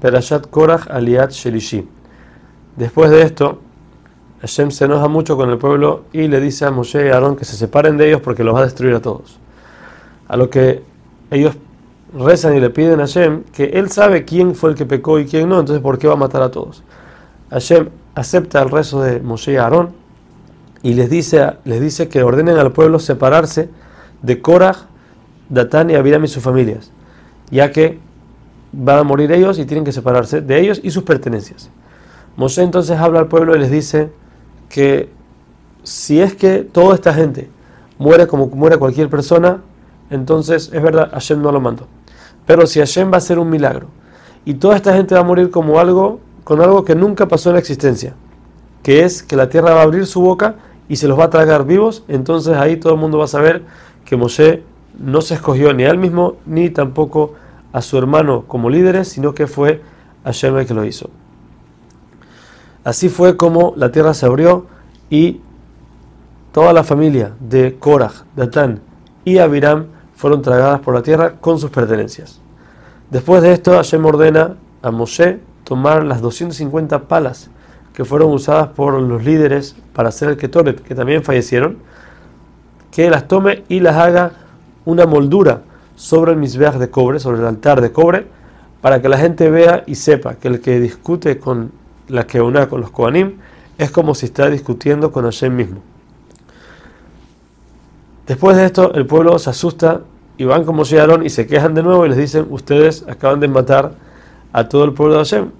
Perashat Korach Aliat Shelishi. Después de esto, Hashem se enoja mucho con el pueblo y le dice a Moshe y Aarón que se separen de ellos porque los va a destruir a todos. A lo que ellos rezan y le piden a Hashem que él sabe quién fue el que pecó y quién no, entonces ¿por qué va a matar a todos? Hashem acepta el rezo de Moshe y Aarón y les dice, les dice que ordenen al pueblo separarse de Korach, Datán y Abiram y sus familias, ya que van a morir ellos y tienen que separarse de ellos y sus pertenencias. Moshe entonces habla al pueblo y les dice que si es que toda esta gente muere como muere cualquier persona, entonces es verdad, Hashem no lo mandó. Pero si Hashem va a hacer un milagro y toda esta gente va a morir como algo, con algo que nunca pasó en la existencia, que es que la tierra va a abrir su boca y se los va a tragar vivos, entonces ahí todo el mundo va a saber que Moshe no se escogió ni a él mismo ni tampoco a su hermano como líderes, sino que fue Hashem el que lo hizo. Así fue como la tierra se abrió y toda la familia de Korah, Datán y Abiram fueron tragadas por la tierra con sus pertenencias. Después de esto, Hashem ordena a Moshe tomar las 250 palas que fueron usadas por los líderes para hacer el Ketoret, que también fallecieron, que las tome y las haga una moldura sobre el misbeach de cobre, sobre el altar de cobre, para que la gente vea y sepa que el que discute con la que una con los Kohanim es como si está discutiendo con Hashem mismo. Después de esto, el pueblo se asusta y van como llegaron y se quejan de nuevo y les dicen: Ustedes acaban de matar a todo el pueblo de Hashem.